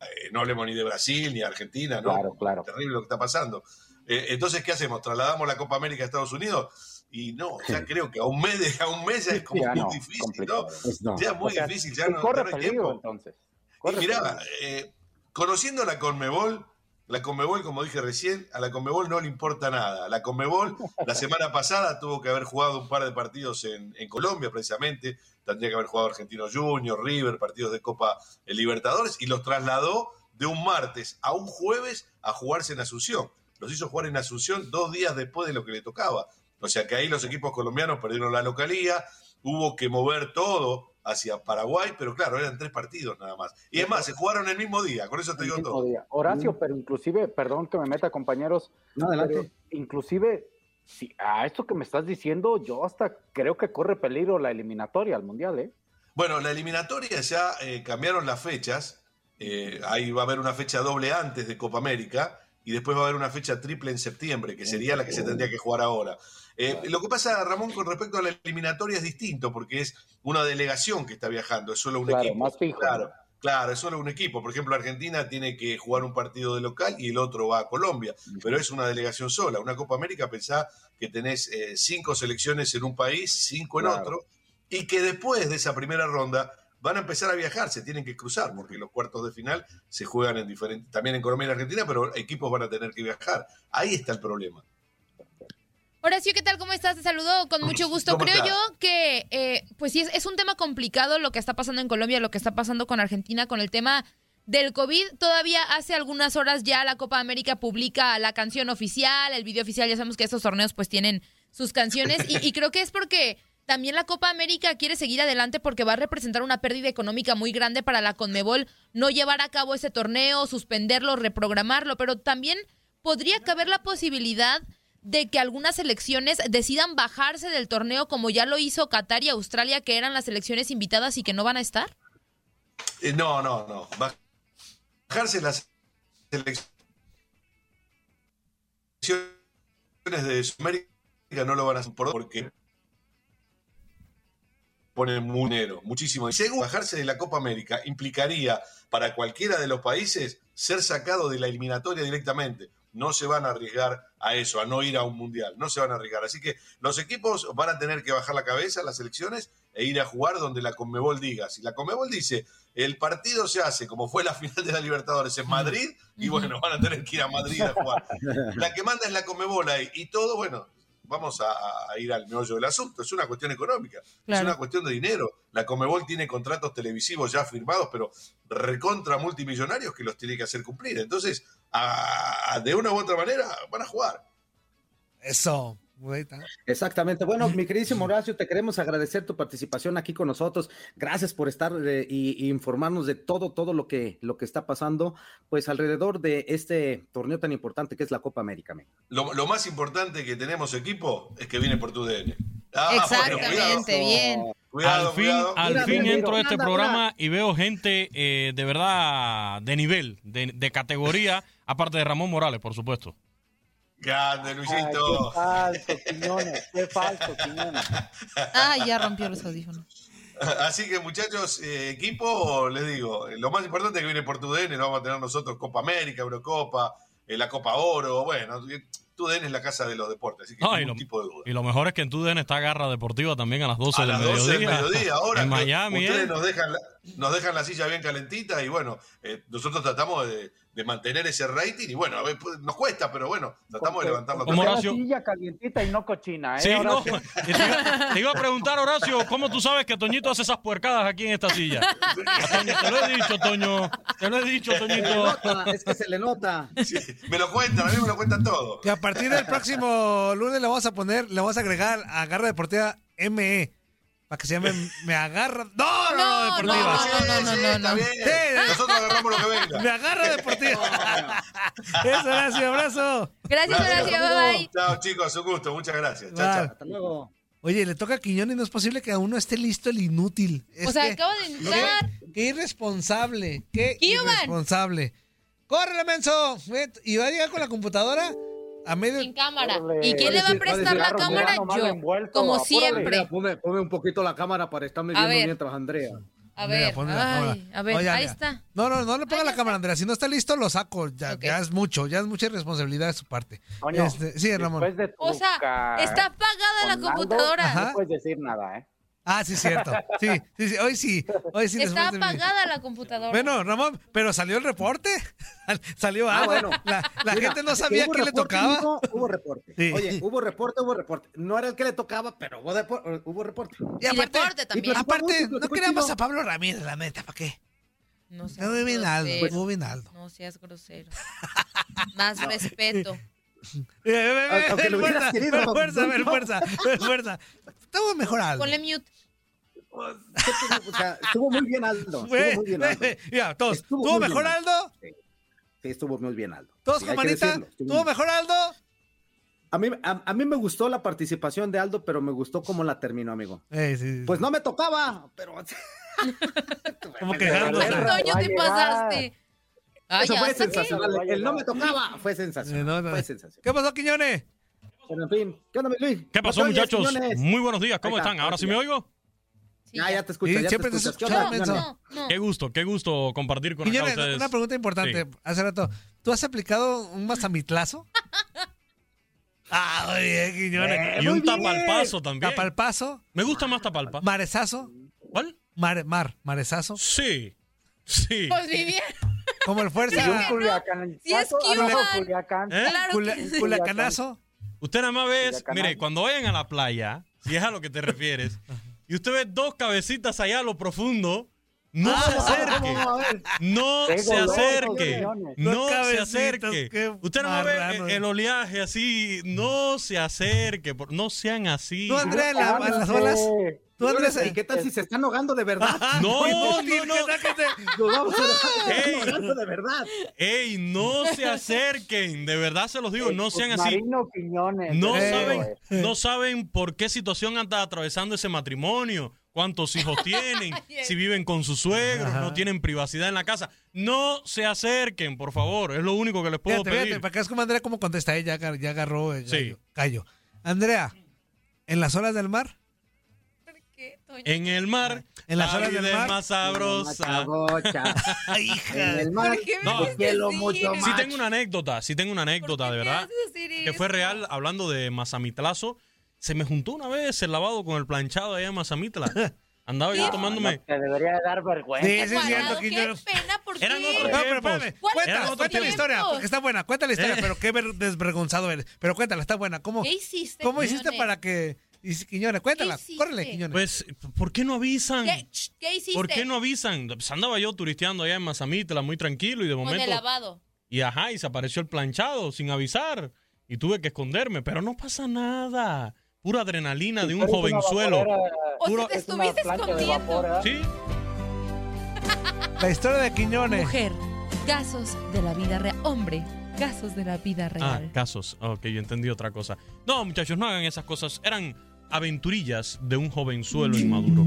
eh, no hablemos ni de Brasil ni de Argentina, ¿no? Claro, claro. Terrible lo que está pasando. Eh, entonces, ¿qué hacemos? ¿Trasladamos la Copa América a Estados Unidos? Y no, ya creo que a un mes, de- a un mes ya es como Ya muy no, difícil. ¿no? No. Ya es muy O sea, difícil, ya y no, corre ya no hay peligro, tiempo. entonces. Y Corre mirá, peligro. eh, conociendo la Conmebol, la Conmebol, como dije recién, a la Conmebol no le importa nada. La Conmebol, la semana pasada tuvo que haber jugado un par de partidos en, en Colombia, precisamente. Tendría que haber jugado Argentino Junior, River, partidos de Copa eh, Libertadores, y los trasladó de un martes a un jueves a jugarse en Asunción. Los hizo jugar en Asunción dos días después de lo que le tocaba. O sea que ahí los equipos colombianos perdieron la localía, hubo que mover todo hacia Paraguay, pero claro, eran tres partidos nada más. Y es más, se jugaron el mismo día, con eso te digo todo. día. Horacio, pero inclusive, perdón que me meta, compañeros. No, adelante. inclusive, si a esto que me estás diciendo, yo hasta creo que corre peligro la eliminatoria al Mundial, ¿eh? Bueno, la eliminatoria ya eh, cambiaron las fechas. Eh, ahí va a haber una fecha doble antes de Copa América y después va a haber una fecha triple en septiembre, que sería la que se tendría que jugar ahora. Eh, lo que pasa, Ramón, con respecto a la eliminatoria es distinto, porque es una delegación que está viajando, es solo un Claro, equipo. más fijo. Claro, claro, es solo un equipo. Por ejemplo, Argentina tiene que jugar un partido de local y el otro va a Colombia, pero es una delegación sola. Una Copa América, pensá que tenés eh, cinco selecciones en un país, cinco en Claro. otro, y que después de esa primera ronda van a empezar a viajar, se tienen que cruzar, porque los cuartos de final se juegan en diferentes, también en Colombia y en Argentina, pero equipos van a tener que viajar. Ahí está el problema. Horacio, ¿qué tal? ¿Cómo estás? Te saludo con mucho gusto. ¿Cómo Creo estás? yo que, eh, pues sí, es, es un tema complicado lo que está pasando en Colombia, lo que está pasando con Argentina, con el tema del COVID. Todavía hace algunas horas ya la Copa América publica la canción oficial, el video oficial. Ya sabemos que estos torneos pues tienen sus canciones y, y creo que es porque también la Copa América quiere seguir adelante porque va a representar una pérdida económica muy grande para la Conmebol no llevar a cabo ese torneo, suspenderlo, reprogramarlo, pero también podría caber la posibilidad de que algunas selecciones decidan bajarse del torneo como ya lo hizo Qatar y Australia, que eran las selecciones invitadas y que no van a estar? Eh, no, no, no. Bajarse las selecciones de Sudamérica no lo van a hacer por- porque ponen muy dinero, muchísimo. Y segundo, bajarse de la Copa América implicaría para cualquiera de los países ser sacado de la eliminatoria directamente. No se van a arriesgar a eso, a no ir a un mundial. No se van a arriesgar. Así que los equipos van a tener que bajar la cabeza, las selecciones, e ir a jugar donde la Conmebol diga. Si la Conmebol dice el partido se hace como fue la final de la Libertadores en Madrid, y bueno, van a tener que ir a Madrid a jugar. La que manda es la Conmebol ahí. Y todo, bueno, vamos a, a ir al meollo del asunto. Es una cuestión económica, es una cuestión de dinero. La Comebol tiene contratos televisivos ya firmados, pero recontra multimillonarios que los tiene que hacer cumplir. Entonces, a- de una u otra manera, van a jugar. Eso. Exactamente. Bueno, mi queridísimo Horacio, te queremos agradecer tu participación aquí con nosotros. Gracias por estar eh, y, y informarnos de todo, todo lo que, lo que está pasando, pues alrededor de este torneo tan importante que es la Copa América. Lo, lo más importante que tenemos equipo es que viene por tu DN. Ah, Exactamente, bien. Cuidado, al fin, cuidado. al Mira, fin mira, entro a este anda, programa y veo gente eh, de verdad de nivel, de, de categoría, aparte de Ramón Morales, por supuesto. Grande, Ay, Luisito. qué falso, Quiñones, qué falso, Quiñones. Ah, ya rompió los audífonos. Así que muchachos, eh, equipo, les digo, eh, lo más importante es que viene por tu DN, lo vamos a tener nosotros Copa América, Eurocopa, eh, la Copa Oro, bueno, tu DN es la casa de los deportes, así que No, y ningún lo- tipo de duda. Y lo mejor es que en TUDN está Garra Deportiva también a las 12 A del las 12 del mediodía. mediodía, ahora en Miami. ustedes ¿eh? nos dejan, la, nos dejan la silla bien calentita y bueno, eh, nosotros tratamos de, de mantener ese rating y bueno, a ver, pues, nos cuesta, pero bueno, tratamos de levantarlo. Como. Horacio- Una silla calientita y no cochina, ¿eh? Sí, no. Te, iba, te iba a preguntar, Horacio, ¿cómo tú sabes que Toñito hace esas puercadas aquí en esta silla? Toño, te lo he dicho, Toño. Te lo he dicho, Se le Toñito. nota, es que se le nota. Sí, me lo cuentan, a mí me lo cuentan todo. Que a partir del próximo lunes le vamos a poner, le vamos a agregar a Garra Deportiva ME. Para que se llame Me Agarra. No, no, no, No, Deportiva. no, no, no, no, está no. bien. Sí. Nosotros agarramos lo que venga. Me Agarra Deportiva. Eso, gracias, abrazo. Gracias, Horacio. Bye bye. Chao, chicos, un gusto, muchas gracias. Chao, chao. Hasta luego. Oye, le toca a Quiñones, no es posible que aún no esté listo el inútil. Es O sea, que- acabo de entrar. Qué, qué irresponsable, qué Cuban. irresponsable. ¡Córrele, menso! Y va a llegar con la computadora a medio... Sin cámara. Órale. ¿Y quién le va a prestar la cámara? mira Yo. envuelto, Como apúrale. siempre. Mira, ponme, ponme un poquito la cámara para estarme viendo ver. mientras Andrea. A Mira, ver, la cámara. ay, a ver, Oye, ahí mira. está. No, no, no le ponga la cámara, Andrea. Si no está listo, lo saco. Ya, Ok. ya es mucho, ya es mucha irresponsabilidad de su parte. Toño, Este, sí, Ramón. Después de O sea, está apagada la computadora. No puedes decir nada, ¿eh? Ah, sí, cierto. Sí, sí, sí. Hoy sí. Hoy sí. Está apagada la computadora. Bueno, Ramón, pero salió el reporte. Salió Ah, algo. bueno. La, la Mira, gente no sabía qué le reporte, tocaba. hubo reporte. Sí. Oye, hubo reporte, hubo reporte. No era el que le tocaba, pero hubo, hubo reporte. Y Y aparte, también. y aparte no queríamos a Pablo Ramírez, la neta, ¿para qué? No seas Aldo. No seas grosero. Más respeto. Ve, ve, ve, Aunque ve, lo hubieras fuerza, querido, ve, fuerza, ve, no. fuerza, ve, fuerza. Estuvo mejor Aldo. Ponle mute. O sea, estuvo muy bien Aldo. Estuvo muy bien Aldo. Mira, todos. Estuvo ¿Tuvo muy mejor bien, Aldo? Sí, estuvo muy bien Aldo. ¿Todos mejor Aldo? A mí, a, a mí me gustó la participación de Aldo, pero me gustó cómo la terminó, amigo. Eh, sí. Pues no me tocaba, pero como Toño, te llegar. pasaste. Ay, eso ya, fue sensacional. El no me tocaba fue Eh, sensacional. no, no. Fue sensacional. ¿Qué pasó, Quiñones? Pero en fin, ¿qué onda, Luis? ¿Qué ¿No pasó, te muchachos? Quiñones? Muy buenos días, ¿cómo está, están? ¿Ahora sí me oigo? Sí, Ah, ya te escucho, Sí, ya te siempre te escuchas. ¿Qué escuchaba, onda, menso. Quiñones? No, no. Qué gusto, qué gusto compartir con acá Quiñones, ustedes. una pregunta importante. Sí. Hace rato, ¿tú has aplicado un mazamitlazo? ah, muy bien, Quiñones. Y un bien. tapalpazo también. Tapalpazo, Me gusta más tapalpa. marezazo, ¿Cuál? mar, mar, marezazo, Sí. Sí. Pues vivía. Como el Y un fuerza, Culiacán. Sí, es no, Cuban. Culiacán. ¿Eh? Claro cula- que sí. culacanazo. Usted nada más ve, mire, cuando vayan a la playa, si es a lo que te refieres, y usted ve dos cabecitas allá a lo profundo, No Ah, se acerque. No se acerque. No se acerque. Usted no va a ver marrano, el, oleaje así. No se acerque. No sean así. La- las olas. Tú, Andrea, ¿Y qué tal si se están ahogando de verdad? No, no, no. Nos vamos a Ey. ahogando de verdad. Ey, no se acerquen. De verdad se los digo. No sean así. Quiñones. No saben, no saben por qué situación anda atravesando ese matrimonio, cuántos hijos tienen, si viven con sus suegros, no tienen privacidad en la casa. No se acerquen, por favor. Es lo único que les puedo Fíjate, pedir. fíjate, para que es como Andrea cómo contesta ella, ya, agar- ya agarró el Sí. gallo, gallo. Andrea, ¿en las olas del mar? En el mar, En las la olas del mar. más sabrosa. Hija. En el mar, No, cielo mucho más. Sí tengo una anécdota, sí tengo una anécdota, de verdad. Que fue real, hablando de Mazamitlazo. Se me juntó una vez el lavado con el planchado allá en Mazamitla. Andaba yo tomándome... Te debería de dar vergüenza. Sí, sí, cierto, Quiñones. pena, ¿por qué? Eran otros No, pero espérame, ¿Cuál cuenta, eran cuenta otros la historia, porque está buena, cuenta la historia, Eh. pero qué ver- desvergonzado eres. Pero cuéntala, está buena. ¿Cómo, ¿Qué hiciste, ¿cómo hiciste para que... Quiñones, cuéntala, córrele, Quiñones. Pues, ¿por qué no avisan? ¿Qué, ch, ¿qué hiciste? ¿Por qué no avisan? Pues andaba yo turisteando allá en Mazamitla, muy tranquilo, y de Con momento... el lavado. Y ajá, y se apareció el planchado sin avisar. Y tuve que esconderme, pero no pasa nada. Pura adrenalina de un jovenzuelo. vaporera- O sea, Puro- te estuviste escondiendo. vapor, ¿verdad? Sí, La historia de Quiñones. Mujer, casos de la vida real. Hombre, casos de la vida Ah, real. casos. Ok, yo entendí otra cosa. No, muchachos, no hagan esas cosas. Eran aventurillas de un jovenzuelo inmaduro.